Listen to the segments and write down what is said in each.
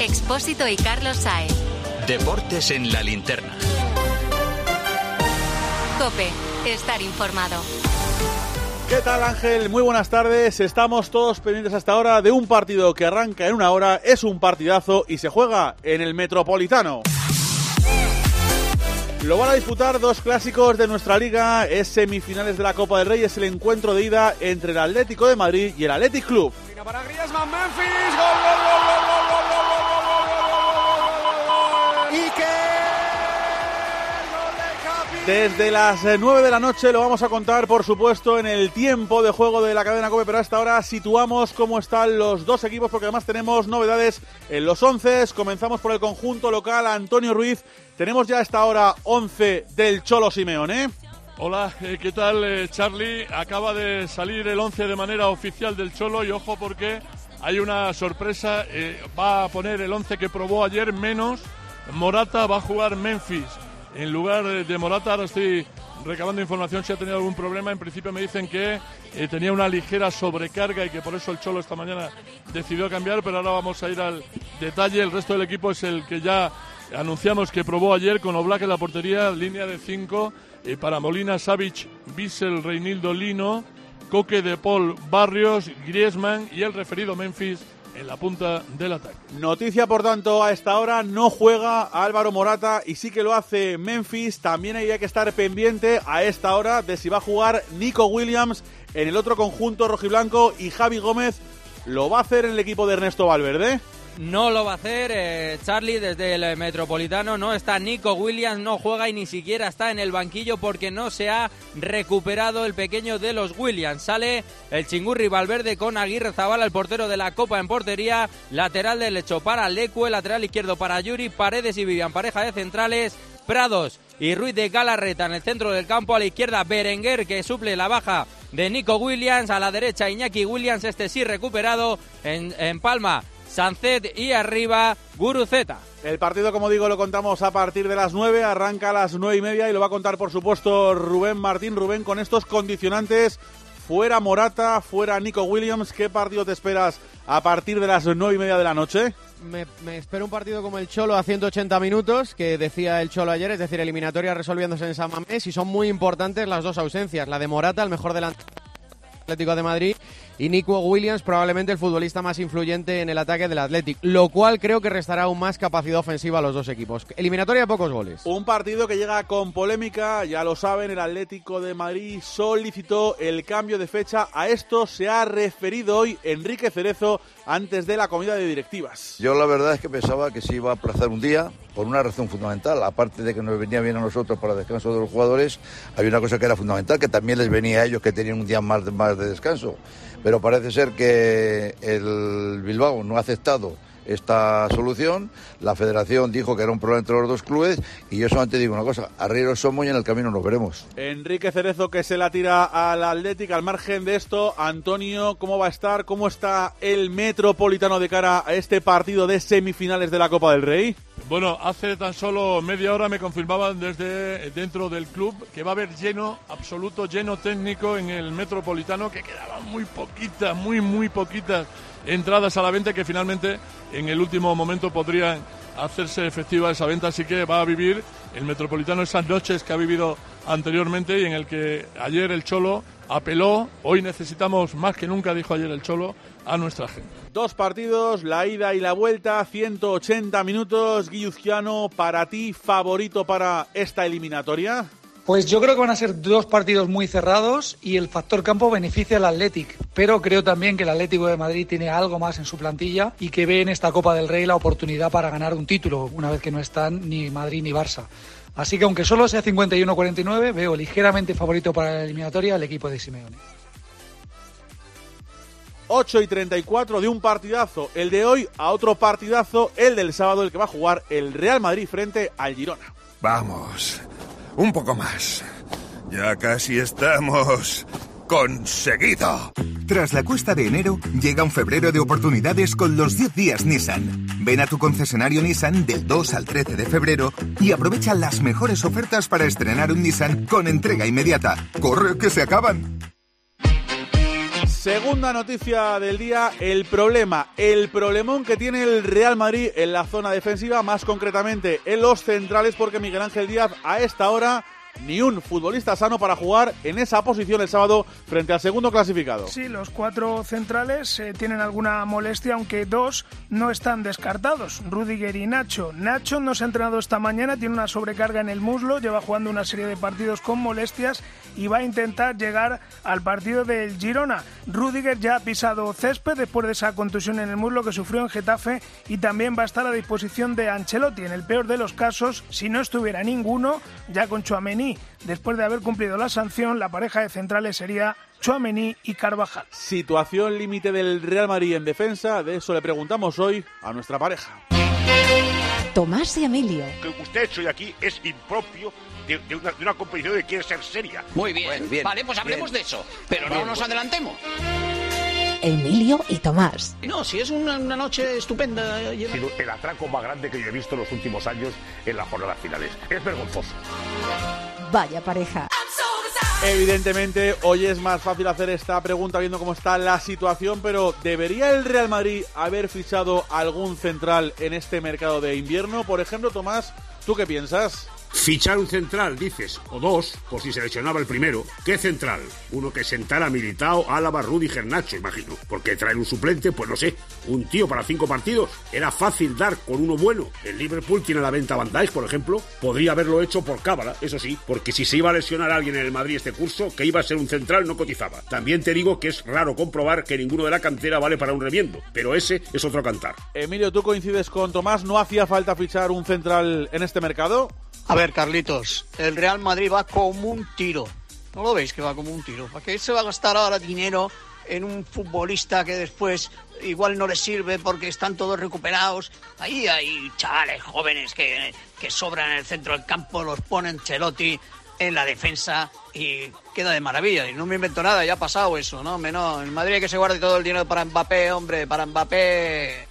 Expósito y Carlos Saez. Deportes en la linterna. Cope, estar informado. ¿Qué tal Ángel? Muy buenas tardes. Estamos todos pendientes hasta ahora de un partido que arranca en una hora, es un partidazo y se juega en el Metropolitano. Lo van a disputar dos clásicos de nuestra liga, es semifinales de la Copa del Rey, es el encuentro de ida entre el Atlético de Madrid y el Athletic Club. Para Griezmann, Memphis, Desde las 9 de la noche lo vamos a contar, por supuesto, en el tiempo de juego de la cadena COPE, pero hasta ahora situamos cómo están los dos equipos, porque además tenemos novedades en los 11. Comenzamos por el conjunto local, Antonio Ruiz. Tenemos ya a esta hora 11 del Cholo Simeone. Hola, eh, ¿qué tal eh, Charlie? Acaba de salir el 11 de manera oficial del Cholo y ojo porque hay una sorpresa, eh, va a poner el 11 que probó ayer menos Morata, va a jugar Memphis en lugar de Morata, ahora estoy recabando información si ha tenido algún problema. En principio me dicen que eh, tenía una ligera sobrecarga y que por eso el Cholo esta mañana decidió cambiar, pero ahora vamos a ir al detalle. El resto del equipo es el que ya anunciamos que probó ayer con Oblak en la portería, línea de 5 eh, para Molina, Savic, Bissell, Reinildo Lino, Coque de Paul, Barrios, Griezmann y el referido Memphis en la punta del ataque. Noticia, por tanto, a esta hora no juega Álvaro Morata y sí que lo hace Memphis. También hay que estar pendiente a esta hora de si va a jugar Nico Williams en el otro conjunto rojiblanco y Javi Gómez lo va a hacer en el equipo de Ernesto Valverde. No lo va a hacer eh, Charlie desde el Metropolitano. No está Nico Williams, no juega y ni siquiera está en el banquillo porque no se ha recuperado el pequeño de los Williams. Sale el chingurri Valverde con Aguirre Zabala, el portero de la Copa en portería. Lateral derecho para Lecue, lateral izquierdo para Yuri, Paredes y Vivian. Pareja de centrales, Prados y Ruiz de Galarreta en el centro del campo. A la izquierda Berenguer que suple la baja de Nico Williams. A la derecha Iñaki Williams, este sí recuperado en, en Palma. Sancet y arriba Guruceta. El partido, como digo, lo contamos a partir de las 9, arranca a las 9 y media y lo va a contar, por supuesto, Rubén Martín. Rubén, con estos condicionantes, fuera Morata, fuera Nico Williams, ¿qué partido te esperas a partir de las 9 y media de la noche? Me, me, espero un partido como el Cholo a 180 minutos, que decía el Cholo ayer, es decir, eliminatoria resolviéndose en San Mamés, y son muy importantes las dos ausencias, la de Morata, el mejor delantero Atlético de Madrid, y Nico Williams, probablemente el futbolista más influyente en el ataque del Athletic, lo cual creo que restará aún más capacidad ofensiva a los dos equipos. Eliminatoria de pocos goles. Un partido que llega con polémica, ya lo saben, el Atlético de Madrid solicitó el cambio de fecha. A esto se ha referido hoy Enrique Cerezo antes de la comida de directivas. Yo la verdad es que pensaba que se iba a aplazar un día por una razón fundamental. Aparte de que nos venía bien a nosotros para el descanso de los jugadores, había una cosa que era fundamental, que también les venía a ellos que tenían un día más de, más de descanso pero parece ser que el Bilbao no ha aceptado esta solución. La federación dijo que era un problema entre los dos clubes y yo solamente digo una cosa, arrieros somos y en el camino nos veremos. Enrique Cerezo que se la tira al Atlético. Al margen de esto, Antonio, ¿cómo va a estar? ¿Cómo está el Metropolitano de cara a este partido de semifinales de la Copa del Rey? Bueno, hace tan solo media hora me confirmaban desde dentro del club que va a haber lleno, absoluto lleno técnico en el Metropolitano, que quedaban muy poquitas, muy, muy poquitas entradas a la venta que finalmente en el último momento podrían hacerse efectiva esa venta. Así que va a vivir el Metropolitano esas noches que ha vivido anteriormente y en el que ayer el Cholo apeló. Hoy necesitamos más que nunca, dijo ayer el Cholo, a nuestra gente. Dos partidos, la ida y la vuelta, 180 minutos. Guilluzquiano, para ti, favorito para esta eliminatoria. Pues yo creo que van a ser dos partidos muy cerrados y el factor campo beneficia al Athletic. Pero creo también que el Atlético de Madrid tiene algo más en su plantilla y que ve en esta Copa del Rey la oportunidad para ganar un título, una vez que no están ni Madrid ni Barça. Así que aunque solo sea 51-49, veo ligeramente favorito para la eliminatoria al equipo de Simeone. 8 y 34 de un partidazo, el de hoy, a otro partidazo, el del sábado, el que va a jugar el Real Madrid frente al Girona. Vamos, un poco más. Ya casi estamos conseguido. Tras la cuesta de enero, llega un febrero de oportunidades con los 10 días Nissan. Ven a tu concesionario Nissan del 2 al 13 de febrero y aprovecha las mejores ofertas para estrenar un Nissan con entrega inmediata. ¡Corre que se acaban! Segunda noticia del día, el problema, el problemón que tiene el Real Madrid en la zona defensiva, más concretamente en los centrales, porque Miguel Ángel Díaz a esta hora ni un futbolista sano para jugar en esa posición el sábado frente al segundo clasificado. Sí, los cuatro centrales eh, tienen alguna molestia, aunque dos no están descartados, Rudiger y Nacho. Nacho no se ha entrenado esta mañana, tiene una sobrecarga en el muslo, lleva jugando una serie de partidos con molestias y va a intentar llegar al partido del Girona. Rudiger ya ha pisado césped después de esa contusión en el muslo que sufrió en Getafe y también va a estar a disposición de Ancelotti. En el peor de los casos, si no estuviera ninguno, ya con Chuamení Después de haber cumplido la sanción, la pareja de centrales sería Chouameni y Carvajal. Situación límite del Real Madrid en defensa, de eso le preguntamos hoy a nuestra pareja. Tomás y Emilio. Que usted hecho hoy aquí es impropio de, una, competición que quiere ser seria. Muy bien, vale, pues hablemos de eso, pero no nos adelantemos. Emilio y Tomás. No, si es una, noche estupenda. el atraco más grande que yo he visto en los últimos años en las jornadas finales. Es vergonzoso. Vaya pareja. Evidentemente, hoy es más fácil hacer esta pregunta viendo cómo está la situación, pero ¿debería el Real Madrid haber fichado algún central en este mercado de invierno? Por ejemplo, Tomás, ¿tú qué piensas? Fichar un central, dices, o dos, por si seleccionaba el primero. ¿Qué central? Uno que sentara a Militao, Álava, Rudy, Gernacho, imagino. Porque traer un suplente, pues no sé, un tío para cinco partidos. Era fácil dar con uno bueno. El Liverpool tiene la venta Van Dijk, por ejemplo. Podría haberlo hecho por cábala, eso sí, porque si se iba a lesionar a alguien en el Madrid este curso, que iba a ser un central, no cotizaba. También te digo que es raro comprobar que ninguno de la cantera vale para un remiendo, pero ese es otro cantar. Emilio, ¿tú coincides con Tomás? ¿No hacía falta fichar un central en este mercado? A ver, Carlitos, el Real Madrid va como un tiro. ¿No lo veis que va como un tiro? ¿Para qué se va a gastar ahora dinero en un futbolista que después igual no le sirve porque están todos recuperados? Ahí hay chavales jóvenes que, que sobran en el centro del campo, los ponen Chelotti en la defensa y queda de maravilla. Y no me invento nada, ya ha pasado eso, ¿no? Menos, en Madrid hay que se guarde todo el dinero para Mbappé, hombre, para Mbappé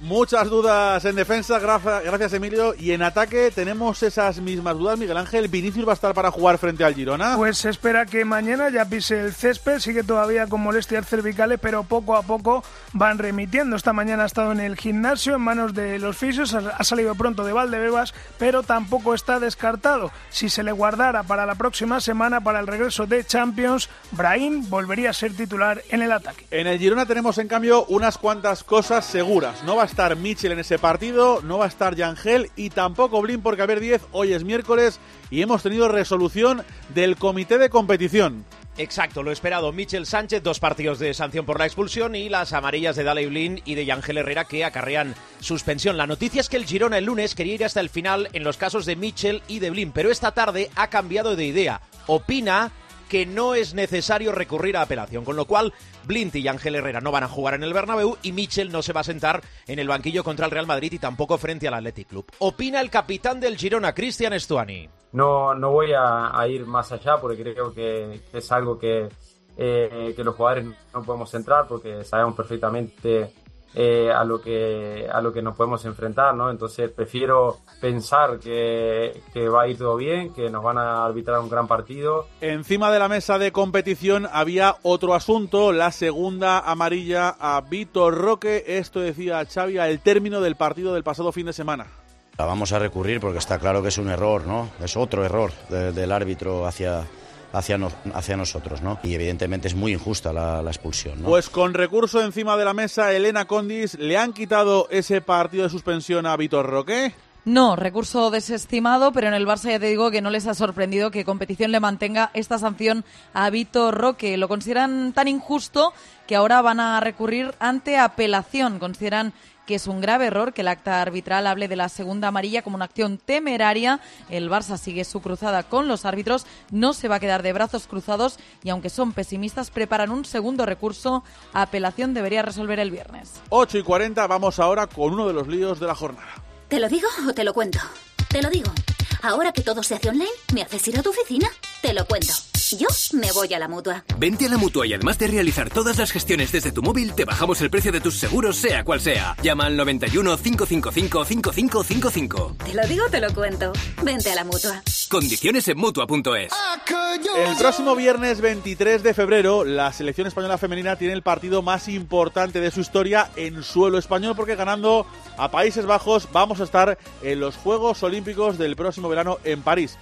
Muchas dudas en defensa, gracias Emilio. Y en ataque tenemos esas mismas dudas, Miguel Ángel. ¿Vinicius va a estar para jugar frente al Girona? Pues se espera que mañana ya pise el césped, sigue todavía con molestias cervicales, pero poco a poco van remitiendo. Esta mañana ha estado en el gimnasio en manos de los fisios, ha salido pronto de Valdebebas, pero tampoco está descartado. Si se le guardara para la próxima semana, para el regreso de Champions, Brahim volvería a ser titular en el ataque. En el Girona tenemos en cambio unas cuantas cosas seguras. No va estar Mitchell en ese partido, no va a estar Yangel y tampoco Blin porque a ver 10, hoy es miércoles y hemos tenido resolución del comité de competición. Exacto, lo esperado. Michel Sánchez, dos partidos de sanción por la expulsión y las amarillas de Daley Blin y de Yangel Herrera que acarrean suspensión. La noticia es que el Girona el lunes quería ir hasta el final en los casos de Michel y de Blin, pero esta tarde ha cambiado de idea. Opina que no es necesario recurrir a apelación, con lo cual Blint y Ángel Herrera no van a jugar en el Bernabéu y Michel no se va a sentar en el banquillo contra el Real Madrid y tampoco frente al Athletic Club. Opina el capitán del Girona, Cristian Estuani. No, no voy a, ir más allá porque creo que, es algo que, eh, que los jugadores no podemos entrar porque sabemos perfectamente eh, a, lo que, a lo que nos podemos enfrentar, ¿no? Entonces prefiero pensar que, que, va a ir todo bien, que nos van a arbitrar un gran partido. Encima de la mesa de competición había otro asunto, la segunda amarilla a Vitor Roque. Esto decía Xavi al término del partido del pasado fin de semana. La vamos a recurrir porque está claro que es un error, ¿no? Es otro error del árbitro hacia, hacia, hacia nosotros, ¿no? Y evidentemente es muy injusta la, expulsión, ¿no? Pues con recurso encima de la mesa, Elena Condis, ¿le han quitado ese partido de suspensión a Vitor Roque? No, recurso desestimado, pero en el Barça ya te digo que no les ha sorprendido que competición le mantenga esta sanción a Vitor Roque. Lo consideran tan injusto que ahora van a recurrir ante apelación. Consideran que es un grave error que el acta arbitral hable de la segunda amarilla como una acción temeraria. El Barça sigue su cruzada con los árbitros, no se va a quedar de brazos cruzados y aunque son pesimistas, preparan un segundo recurso. Apelación debería resolver el viernes. 8 y 40, vamos ahora con uno de los líos de la jornada. ¿Te lo digo o te lo cuento? Te lo digo. Ahora que todo se hace online, ¿me haces ir a tu oficina? Te lo cuento. Yo me voy a la mutua. Vente a la mutua y además de realizar todas las gestiones desde tu móvil, te bajamos el precio de tus seguros, sea cual sea. Llama al 91 555 5555. Te lo digo, te lo cuento. Vente a la mutua. Condiciones en mutua.es. El próximo viernes 23 de febrero, la selección española femenina tiene el partido más importante de su historia en suelo español porque ganando a Países Bajos vamos a estar en los Juegos Olímpicos del próximo verano en París.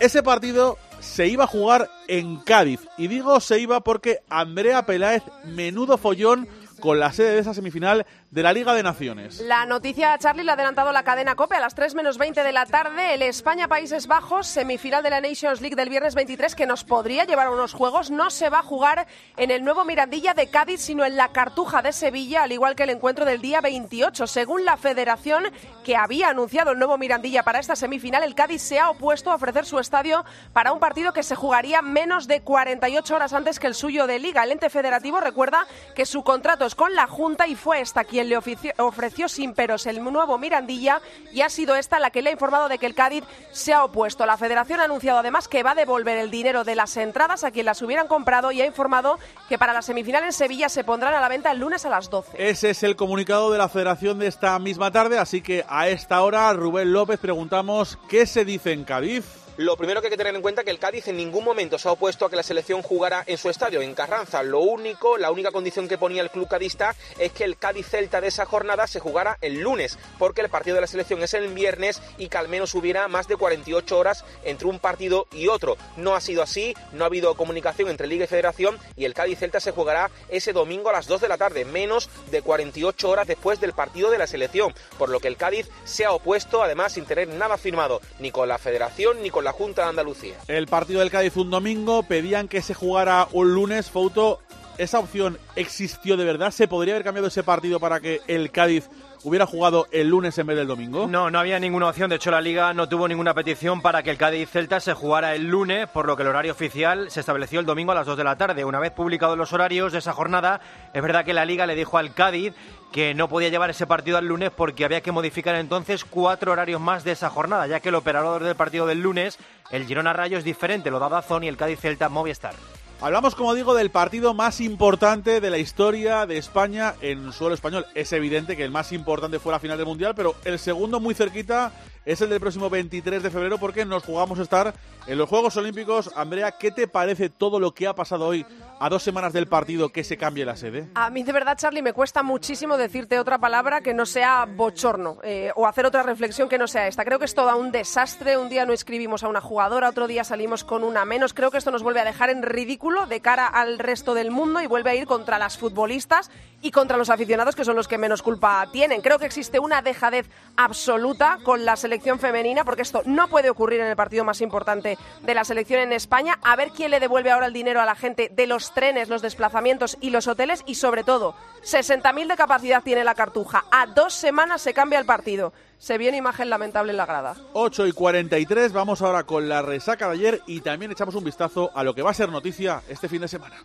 Ese partido se iba a jugar en Cádiz. Y digo se iba porque Andrea Peláez, menudo follón con la sede de esa semifinal de la Liga de Naciones. La noticia, Charlie, la ha adelantado la cadena COPE a las 3 menos 20 de la tarde. El España-Países Bajos, semifinal de la Nations League del viernes 23, que nos podría llevar a unos juegos, no se va a jugar en el nuevo Mirandilla de Cádiz, sino en la Cartuja de Sevilla, al igual que el encuentro del día 28. Según la federación que había anunciado el nuevo Mirandilla para esta semifinal, el Cádiz se ha opuesto a ofrecer su estadio para un partido que se jugaría menos de 48 horas antes que el suyo de Liga. El ente federativo recuerda que su contrato con la Junta y fue esta quien le ofreció sin peros el nuevo Mirandilla y ha sido esta la que le ha informado de que el Cádiz se ha opuesto. La federación ha anunciado además que va a devolver el dinero de las entradas a quien las hubieran comprado y ha informado que para la semifinal en Sevilla se pondrán a la venta el lunes a las 12. Ese es el comunicado de la federación de esta misma tarde, así que a esta hora, Rubén López, preguntamos qué se dice en Cádiz. Lo primero que hay que tener en cuenta es que el Cádiz en ningún momento se ha opuesto a que la selección jugara en su estadio, en Carranza. Lo único, la única condición que ponía el club cadista es que el Cádiz Celta de esa jornada se jugara el lunes, porque el partido de la selección es el viernes y que al menos hubiera más de 48 horas entre un partido y otro. No ha sido así, no ha habido comunicación entre Liga y Federación y el Cádiz Celta se jugará ese domingo a las 2 de la tarde, menos de 48 horas después del partido de la selección, por lo que el Cádiz se ha opuesto, además sin tener nada firmado, ni con la Federación ni con la Junta de Andalucía. El partido del Cádiz un domingo, pedían que se jugara un lunes, Fouto. ¿Esa opción existió de verdad? ¿Se podría haber cambiado ese partido para que el Cádiz hubiera jugado el lunes en vez del domingo? No, no había ninguna opción. De hecho, la Liga no tuvo ninguna petición para que el Cádiz Celta se jugara el lunes, por lo que el horario oficial se estableció el domingo a las 2 de la tarde. Una vez publicados los horarios de esa jornada, es verdad que la Liga le dijo al Cádiz que no podía llevar ese partido al lunes porque había que modificar entonces cuatro horarios más de esa jornada, ya que el operador del partido del lunes, el Girona Rayo, es diferente, lo da Dazón y el Cádiz Celta Movistar. Hablamos, como digo, del partido más importante de la historia de España en suelo español. Es evidente que el más importante fue la final del Mundial, pero el segundo muy cerquita es el del próximo 23 de febrero porque nos jugamos estar en los Juegos Olímpicos. Andrea, ¿qué te parece todo lo que ha pasado hoy a dos semanas del partido que se cambie la sede? A mí de verdad, Charlie, me cuesta muchísimo decirte otra palabra que no sea bochorno eh, o hacer otra reflexión que no sea esta. Creo que es todo un desastre. Un día no escribimos a una jugadora, otro día salimos con una menos. Creo que esto nos vuelve a dejar en ridículo de cara al resto del mundo y vuelve a ir contra las futbolistas y contra los aficionados, que son los que menos culpa tienen. Creo que existe una dejadez absoluta con la selección femenina, porque esto no puede ocurrir en el partido más importante de la selección en España. A ver quién le devuelve ahora el dinero a la gente de los trenes, los desplazamientos y los hoteles y sobre todo 60.000 de capacidad tiene la cartuja. A dos semanas se cambia el partido. Se viene imagen lamentable en la grada. 8 y 43, vamos ahora con la resaca de ayer y también echamos un vistazo a lo que va a ser noticia este fin de semana.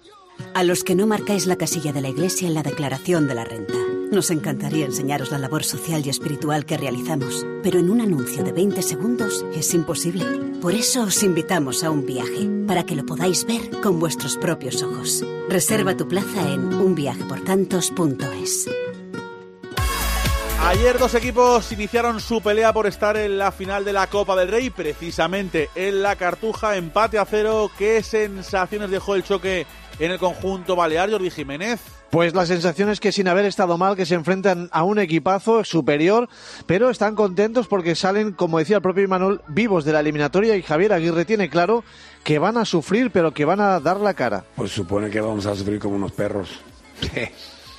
A los que no marcáis la casilla de la Iglesia en la declaración de la renta. Nos encantaría enseñaros la labor social y espiritual que realizamos, pero en un anuncio de 20 segundos es imposible. Por eso os invitamos a un viaje, para que lo podáis ver con vuestros propios ojos. Reserva tu plaza en unviajeportantos.es. Ayer dos equipos iniciaron su pelea por estar en la final de la Copa del Rey, precisamente en la Cartuja, empate a cero. ¿Qué sensaciones dejó el choque en el conjunto balear, Jordi Jiménez? Pues la sensación es que sin haber estado mal, que se enfrentan a un equipazo superior, pero están contentos porque salen, como decía el propio Imanol, vivos de la eliminatoria y Javier Aguirre tiene claro que van a sufrir, pero que van a dar la cara. Pues supone que vamos a sufrir como unos perros.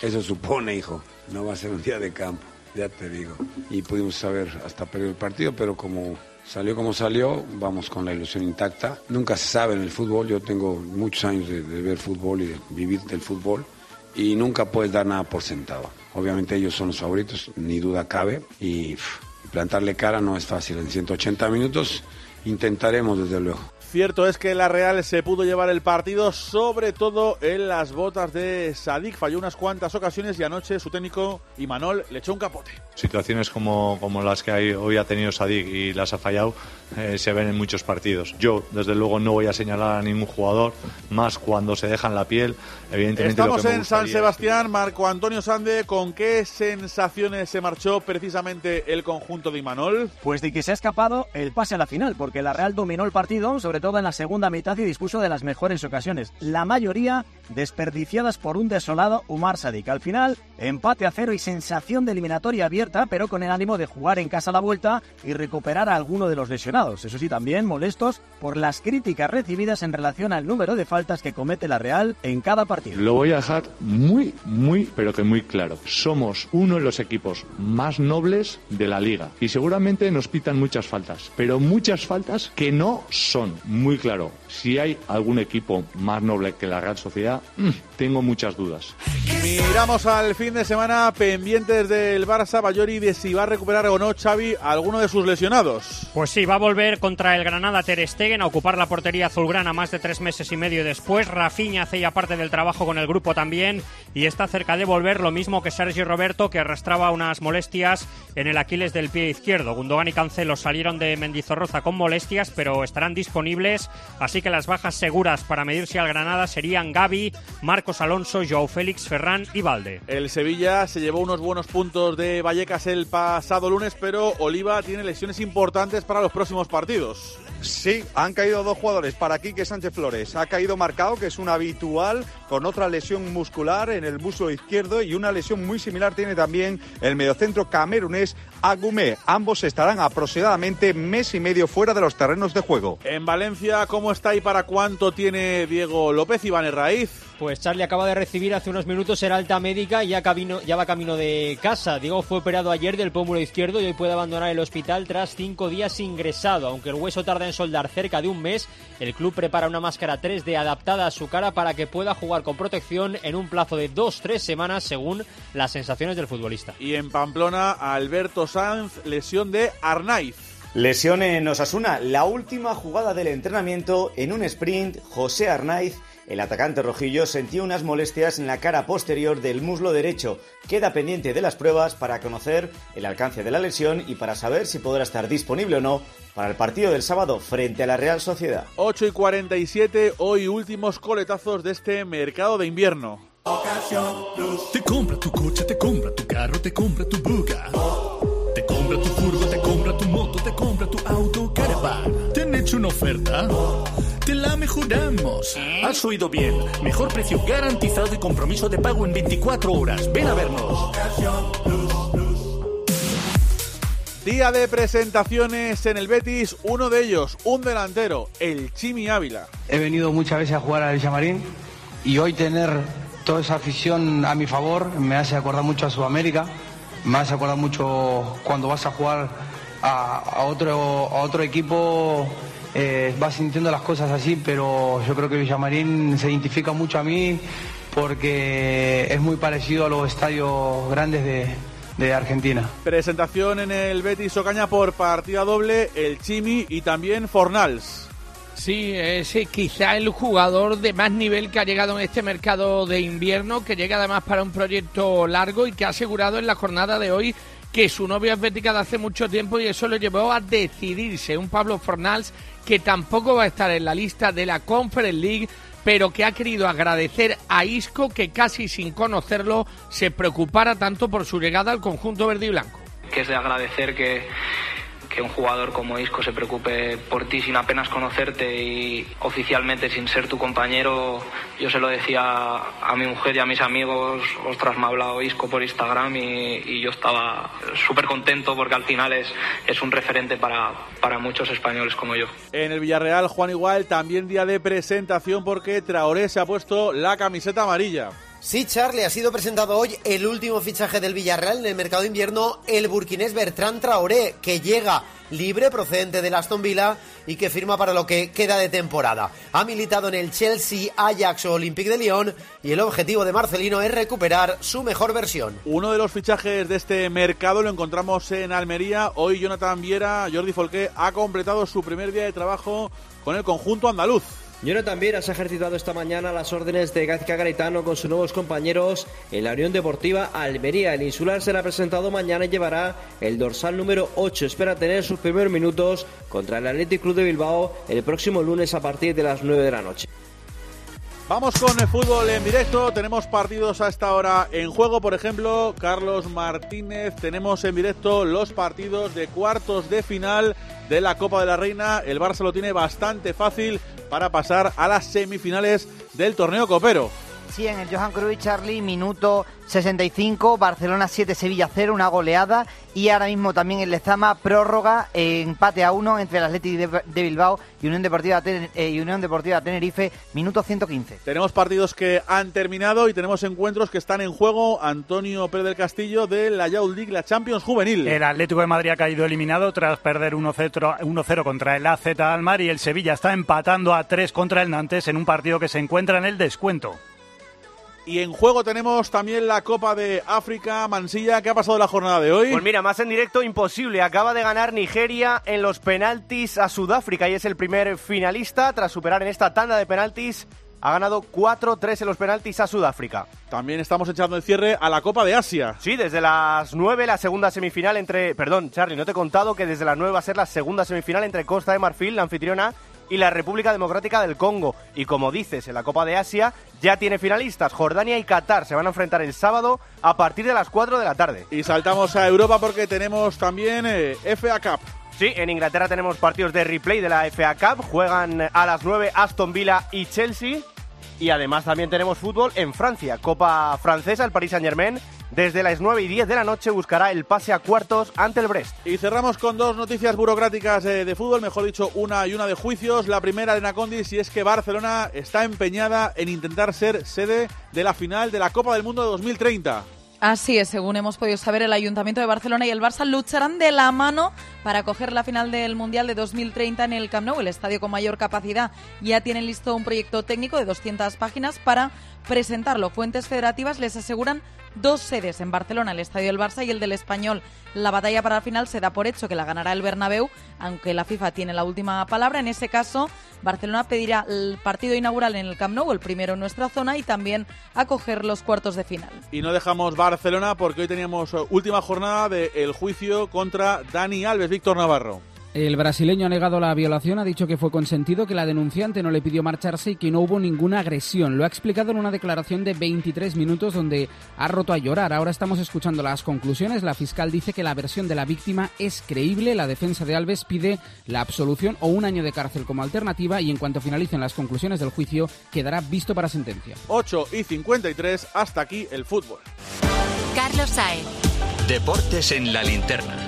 Eso supone, hijo. No va a ser un día de campo, ya te digo. Y pudimos saber hasta perder el partido, pero como salió como salió, vamos con la ilusión intacta. Nunca se sabe en el fútbol, yo tengo muchos años de, ver fútbol y de vivir del fútbol y nunca puedes dar nada por sentado. Obviamente ellos son los favoritos, ni duda cabe, y plantarle cara no es fácil. En 180 minutos intentaremos desde luego. Cierto es que la Real se pudo llevar el partido, sobre todo en las botas de Sadik. Falló unas cuantas ocasiones y anoche su técnico Imanol le echó un capote. Situaciones como, como las que hoy ha tenido Sadik y las ha fallado eh, se ven en muchos partidos. Yo, desde luego, no voy a señalar a ningún jugador, más cuando se dejan la piel. Evidentemente, Estamos lo que en San Sebastián. Marco Antonio Sande, ¿con qué sensaciones se marchó precisamente el conjunto de Imanol? Pues de que se ha escapado el pase a la final, porque la Real dominó el partido, sobre todo en la segunda mitad y dispuso de las mejores ocasiones. La mayoría desperdiciadas por un desolado Umar Sadik. Al final, empate a cero y sensación de eliminatoria abierta, pero con el ánimo de jugar en casa a la vuelta y recuperar a alguno de los lesionados. Eso sí, también molestos por las críticas recibidas en relación al número de faltas que comete la Real en cada partido. Lo voy a dejar muy, muy, pero que muy claro. Somos uno de los equipos más nobles de la liga y seguramente nos pitan muchas faltas, pero muchas faltas que no son. Muy claro, si hay algún equipo más noble que la Real Sociedad, mm, tengo muchas dudas. Miramos al fin de semana pendientes del Barça Bayori de si va a recuperar o no Xavi a alguno de sus lesionados. Pues sí, va a volver contra el Granada Ter Stegen a ocupar la portería azulgrana más de tres meses y medio después. Rafinha hace ya parte del trabajo con el grupo también y está cerca de volver lo mismo que Sergio Roberto que arrastraba unas molestias en el Aquiles del pie izquierdo. Gundogan y Cancelo salieron de Mendizorroza con molestias pero estarán disponibles, así que las bajas seguras para medirse al Granada serían Gaby, Marcos Alonso, Joao Félix, Ferran y Valde. El Sevilla se llevó unos buenos puntos de Vallecas el pasado lunes, pero Oliva tiene lesiones importantes para los próximos partidos. Sí, han caído dos jugadores para Quique Sánchez Flores. Ha caído marcado, que es un habitual, con otra lesión muscular en el muslo izquierdo y una lesión muy similar tiene también el mediocentro camerunés Agumé. Ambos estarán aproximadamente mes y medio fuera de los terrenos de juego. En Valencia, ¿cómo está y para cuánto tiene Diego López y Van Raíz? Pues Charlie acaba de recibir hace unos minutos el alta médica y ya, camino, ya va camino de casa. Diego fue operado ayer del pómulo izquierdo y hoy puede abandonar el hospital tras cinco días ingresado. Aunque el hueso tarda en soldar cerca de un mes, el club prepara una máscara 3D adaptada a su cara para que pueda jugar con protección en un plazo de dos-tres semanas según las sensaciones del futbolista. Y en Pamplona, Alberto Sanz, lesión de Arnaiz. Lesión en Osasuna, la última jugada del entrenamiento en un sprint, José Arnaiz el atacante rojillo sentía unas molestias en la cara posterior del muslo derecho. Queda pendiente de las pruebas para conocer el alcance de la lesión y para saber si podrá estar disponible o no para el partido del sábado frente a la Real Sociedad. 8 y 47, hoy últimos coletazos de este mercado de invierno. Te compra tu coche, te compra tu carro, te compra tu buga. Te compra tu furgo, te compra tu moto, te compra tu auto, caravan. ¿Te han hecho una oferta? Te la mejoramos. Has oído bien. Mejor precio garantizado y compromiso de pago en 24 horas. Ven a vernos. Día de presentaciones en el Betis, uno de ellos, un delantero, el Chimi Ávila. He venido muchas veces a jugar al Villamarín y hoy tener toda esa afición a mi favor me hace acordar mucho a Sudamérica, me hace acordar mucho cuando vas a jugar a, otro, a otro equipo eh, vas sintiendo las cosas así, pero yo creo que Villamarín se identifica mucho a mí porque es muy parecido a los estadios grandes de, de Argentina. Presentación en el Betis Ocaña por partida doble, el Chimi y también Fornals. Sí, es eh, quizá el jugador de más nivel que ha llegado en este mercado de invierno, que llega además para un proyecto largo y que ha asegurado en la jornada de hoy que su novia es bética de hace mucho tiempo y eso lo llevó a decidirse. Un Pablo Fornals que tampoco va a estar en la lista de la Conference League, pero que ha querido agradecer a Isco que casi sin conocerlo se preocupara tanto por su llegada al conjunto verde y blanco. Que es de agradecer que, que un jugador como Isco se preocupe por ti sin apenas conocerte y oficialmente sin ser tu compañero. Yo se lo decía a mi mujer y a mis amigos, ostras, me ha hablado Isco por Instagram y, yo estaba súper contento porque al final es, es un referente para, para muchos españoles como yo. En el Villarreal, Juan Igual, también día de presentación porque Traoré se ha puesto la camiseta amarilla. Sí, Charlie, ha sido presentado hoy el último fichaje del Villarreal en el mercado de invierno, el burkinés Bertrand Traoré, que llega libre procedente del Aston Villa y que firma para lo que queda de temporada. Ha militado en el Chelsea, Ajax o Olympique de Lyon y el objetivo de Marcelino es recuperar su mejor versión. Uno de los fichajes de este mercado lo encontramos en Almería. Hoy Jonathan Viera, Jordi Folqué, ha completado su primer día de trabajo con el conjunto andaluz. Jonathan Vieras ha ejercitado esta mañana las órdenes de Gazca Garitano con sus nuevos compañeros en la Unión Deportiva Almería. El insular será presentado mañana y llevará el dorsal número 8. Espera tener sus primeros minutos contra el Athletic Club de Bilbao el próximo lunes a partir de las 9 de la noche. Vamos con el fútbol en directo. Tenemos partidos a esta hora en juego. Por ejemplo, Carlos Martínez. Tenemos en directo los partidos de cuartos de final de la Copa de la Reina. El Barça lo tiene bastante fácil para pasar a las semifinales del torneo copero. Sí, en el Johan Cruyff, Charlie, minuto 65, Barcelona 7, Sevilla 0, una goleada. Y ahora mismo también el Lezama, prórroga, eh, empate a 1 entre el Atlético de, Bilbao y Unión Deportiva, eh, y Unión Deportiva Tenerife, minuto 115. Tenemos partidos que han terminado y tenemos encuentros que están en juego. Antonio Pérez del Castillo de la Youth League, la Champions Juvenil. El Atlético de Madrid ha caído eliminado tras perder 1-0 contra el AZ Almar y el Sevilla está empatando a 3 contra el Nantes en un partido que se encuentra en el descuento. Y en juego tenemos también la Copa de África, Mansilla. ¿Qué ha pasado la jornada de hoy? Pues mira, más en directo imposible. Acaba de ganar Nigeria en los penaltis a Sudáfrica y es el primer finalista tras superar en esta tanda de penaltis. Ha ganado 4-3 en los penaltis a Sudáfrica. También estamos echando el cierre a la Copa de Asia. Sí, desde las 9 la segunda semifinal entre... Perdón, Charlie, no te he contado que desde las 9 va a ser la segunda semifinal entre Costa de Marfil, la anfitriona, y la República Democrática del Congo. Y como dices, en la Copa de Asia ya tiene finalistas. Jordania y Qatar se van a enfrentar el sábado a partir de las 4 de la tarde. Y saltamos a Europa porque tenemos también eh, FA Cup. Sí, en Inglaterra tenemos partidos de replay de la FA Cup. Juegan a las 9 Aston Villa y Chelsea. Y además también tenemos fútbol en Francia. Copa francesa, el Paris Saint Germain desde las 9 y 10 de la noche buscará el pase a cuartos ante el Brest. Y cerramos con dos noticias burocráticas eh, de fútbol, mejor dicho, una y una de juicios. La primera de Nacondis y es que Barcelona está empeñada en intentar ser sede de la final de la Copa del Mundo de 2030. Así es, según hemos podido saber, el Ayuntamiento de Barcelona y el Barça lucharán de la mano para coger la final del Mundial de 2030 en el Camp Nou, el estadio con mayor capacidad. Ya tienen listo un proyecto técnico de 200 páginas para presentarlo. Fuentes federativas les aseguran dos sedes en Barcelona, el Estadio del Barça y el del Español. La batalla para la final se da por hecho que la ganará el Bernabéu, aunque la FIFA tiene la última palabra. En ese caso, Barcelona pedirá el partido inaugural en el Camp Nou, el primero en nuestra zona, y también acoger los cuartos de final. Y no dejamos Barcelona porque hoy teníamos eh, última jornada del juicio contra Dani Alves, Víctor Navarro. El brasileño ha negado la violación, ha dicho que fue consentido, que la denunciante no le pidió marcharse y que no hubo ninguna agresión. Lo ha explicado en una declaración de 23 minutos donde ha roto a llorar. Ahora estamos escuchando las conclusiones. La fiscal dice que la versión de la víctima es creíble. La defensa de Alves pide la absolución o un año de cárcel como alternativa y en cuanto finalicen las conclusiones del juicio quedará visto para sentencia. 8 y 53, hasta aquí el fútbol. Carlos Saez. Deportes en la linterna.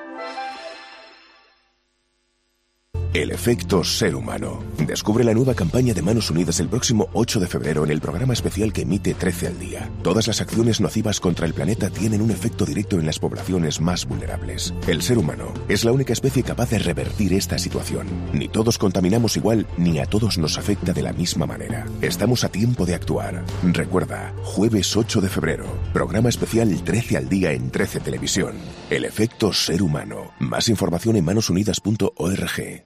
El efecto ser humano. Descubre la nueva campaña de Manos Unidas el próximo 8 de febrero en el programa especial que emite 13 al día. Todas las acciones nocivas contra el planeta tienen un efecto directo en las poblaciones más vulnerables. El ser humano es la única especie capaz de revertir esta situación. Ni todos contaminamos igual, ni a todos nos afecta de la misma manera. Estamos a tiempo de actuar. Recuerda, jueves 8 de febrero, programa especial 13 al día en 13 Televisión. El efecto ser humano. Más información en manosunidas.org.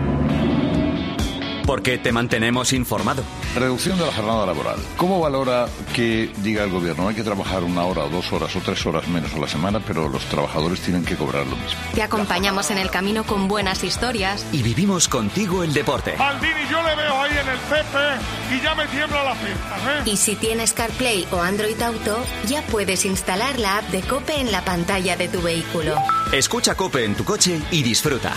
Porque te mantenemos informado. Reducción de la jornada laboral. ¿Cómo valora que diga el gobierno hay que trabajar una hora, o dos horas o tres horas menos a la semana, pero los trabajadores tienen que cobrar lo mismo? Te acompañamos en el camino con buenas historias. Y vivimos contigo el deporte. Maldini, yo le veo ahí en el CP y ya me tiembla la pierna, ¿eh? Y si tienes CarPlay o Android Auto, ya puedes instalar la app de Cope en la pantalla de tu vehículo. Escucha Cope en tu coche y disfruta.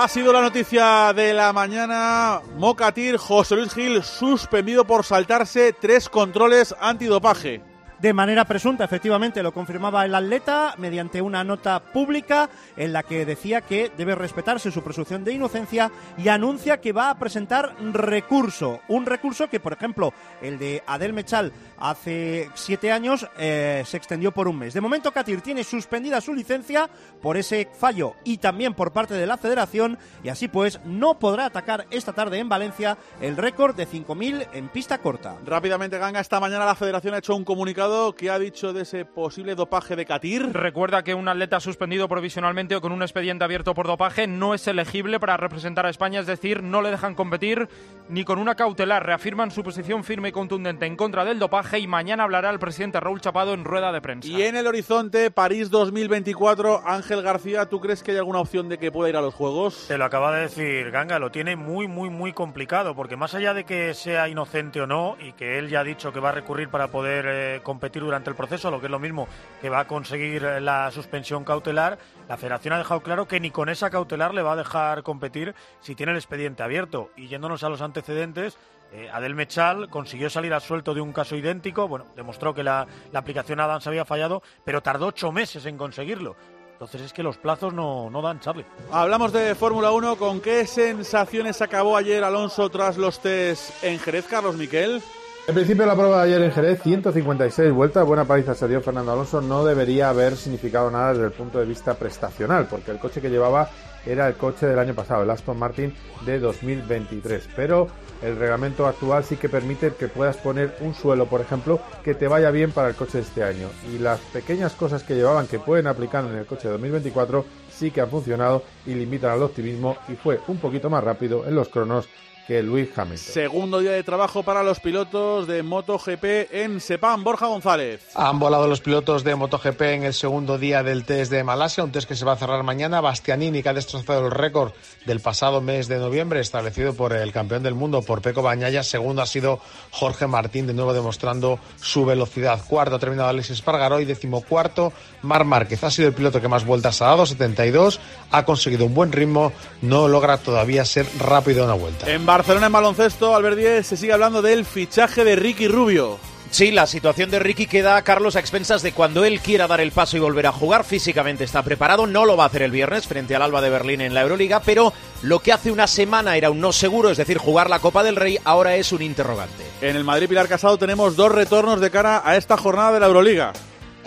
Ha sido la noticia de la mañana. Mocatir, José Luis Gil, suspendido por saltarse tres controles antidopaje. De manera presunta, efectivamente, lo confirmaba el atleta mediante una nota pública en la que decía que debe respetarse su presunción de inocencia y anuncia que va a presentar recurso. Un recurso que, por ejemplo, el de Adel Mechal hace siete años eh, se extendió por un mes. De momento, Katir tiene suspendida su licencia por ese fallo y también por parte de la federación y así pues no podrá atacar esta tarde en Valencia el récord de 5.000 en pista corta. Rápidamente, Ganga, esta mañana la federación ha hecho un comunicado que ha dicho de ese posible dopaje de Katir. Recuerda que un atleta suspendido provisionalmente o con un expediente abierto por dopaje no es elegible para representar a España, es decir, no le dejan competir ni con una cautelar. Reafirman su posición firme y contundente en contra del dopaje y mañana hablará el presidente Raúl Chapado en rueda de prensa. Y en el horizonte, París 2024, Ángel García, ¿tú crees que hay alguna opción de que pueda ir a los Juegos? Te lo acaba de decir Ganga, lo tiene muy, muy, muy complicado, porque más allá de que sea inocente o no, y que él ya ha dicho que va a recurrir para poder eh, competir durante el proceso, lo que es lo mismo que va a conseguir eh, la suspensión cautelar, la federación ha dejado claro que ni con esa cautelar le va a dejar competir si tiene el expediente abierto. Y yéndonos a los antecedentes, eh, Adel Mechal consiguió salir a suelto de un caso idéntico, bueno, demostró que la, la aplicación Adams había fallado, pero tardó ocho meses en conseguirlo. Entonces es que los plazos no, no dan, Charlie. Hablamos de Fórmula 1. ¿Con qué sensaciones acabó ayer Alonso tras los test en Jerez, Carlos Miquel? En principio la prueba de ayer en Jerez, 156 vueltas, buena paliza se dio Fernando Alonso, no debería haber significado nada desde el punto de vista prestacional, porque el coche que llevaba era el coche del año pasado, el Aston Martin de 2023, pero el reglamento actual sí que permite que puedas poner un suelo, por ejemplo, que te vaya bien para el coche de este año. Y las pequeñas cosas que llevaban que pueden aplicar en el coche de 2024 sí que han funcionado y limitan al optimismo y fue un poquito más rápido en los cronos que Luis Hamilton. Segundo día de trabajo para los pilotos de MotoGP en Sepang. Borja González. Han volado los pilotos de MotoGP en el segundo día del test de Malasia, un test que se va a cerrar mañana. Bastianini, que ha destrozado el récord del pasado mes de noviembre, establecido por el campeón del mundo, por Peco Bañaya. Segundo ha sido Jorge Martín, de nuevo demostrando su velocidad. Cuarto ha terminado Alexis Espargaró y decimocuarto Mar Márquez. Ha sido el piloto que más vueltas ha dado, 72. Ha conseguido un buen ritmo, no logra todavía ser rápido en una vuelta. En Barcelona en baloncesto, Albert Díez, se sigue hablando del fichaje de Ricky Rubio. Sí, la situación de Ricky queda, Carlos, a expensas de cuando él quiera dar el paso y volver a jugar. Físicamente está preparado, no lo va a hacer el viernes frente al Alba de Berlín en la Euroliga, pero lo que hace una semana era un no seguro, es decir, jugar la Copa del Rey, ahora es un interrogante. En el Madrid Pilar Casado tenemos dos retornos de cara a esta jornada de la Euroliga.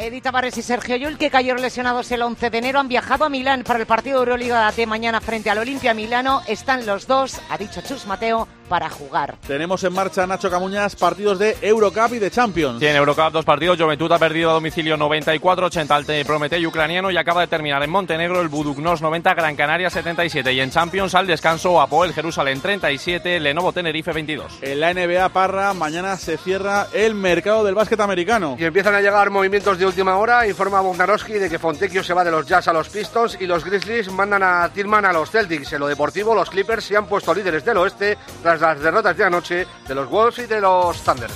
Edith Tavares y Sergio Yul, que cayeron lesionados el 11 de enero, han viajado a Milán para el partido de Euroliga de mañana frente al Olimpia Milano. Están los dos, ha dicho Chus Mateo, para jugar. Tenemos en marcha, Nacho Camuñas, partidos de Eurocup y de Champions. Sí, en Eurocup dos partidos. Juventud ha perdido a domicilio 94-80 al Prometei ucraniano y acaba de terminar en Montenegro el Buduknos 90, Gran Canaria 77. Y en Champions al descanso Apoel Jerusalén 37, Lenovo Tenerife 22. En la NBA Parra, mañana se cierra el mercado del básquet americano. Y empiezan a llegar movimientos de última hora. Informa Bognarowski de que Fontecchio se va de los Jazz a los Pistons y los Grizzlies mandan a Tillman a los Celtics. En lo deportivo, los Clippers se han puesto líderes del oeste tras las derrotas de anoche de los Wolves y de los Thunder.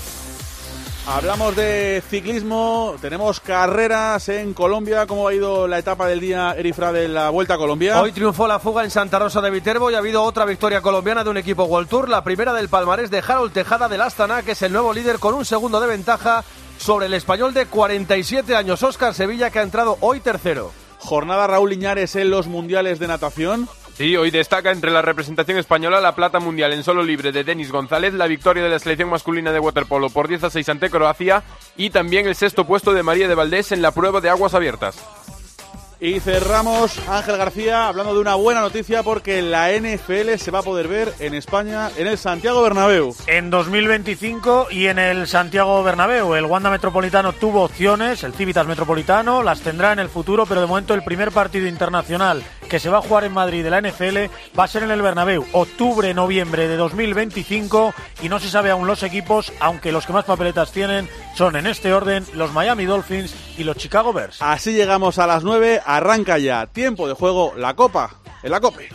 Hablamos de ciclismo, tenemos carreras en Colombia. ¿Cómo ha ido la etapa del día, Erifra, de la Vuelta a Colombia? Hoy triunfó la fuga en Santa Rosa de Viterbo y ha habido otra victoria colombiana de un equipo World Tour, la primera del palmarés de Harold Tejada del Astana, que es el nuevo líder con un segundo de ventaja sobre el español de 47 años, Óscar Sevilla, que ha entrado hoy tercero. Jornada Raúl Iñares en los Mundiales de Natación. Sí, hoy destaca entre la representación española la plata mundial en solo libre de Denis González, la victoria de la selección masculina de waterpolo por 10 a 6 ante Croacia y también el sexto puesto de María de Valdés en la prueba de aguas abiertas. Y cerramos, Ángel García, hablando de una buena noticia porque la NFL se va a poder ver en España en el Santiago Bernabéu. En 2025 y en el Santiago Bernabéu. El Wanda Metropolitano tuvo opciones, el Civitas Metropolitano las tendrá en el futuro, pero de momento el primer partido internacional que se va a jugar en Madrid de la NFL va a ser en el Bernabéu, octubre-noviembre de 2025 y no se sabe aún los equipos, aunque los que más papeletas tienen son en este orden los Miami Dolphins y los Chicago Bears. Así llegamos a las 9, arranca ya, tiempo de juego, la copa, en la cope.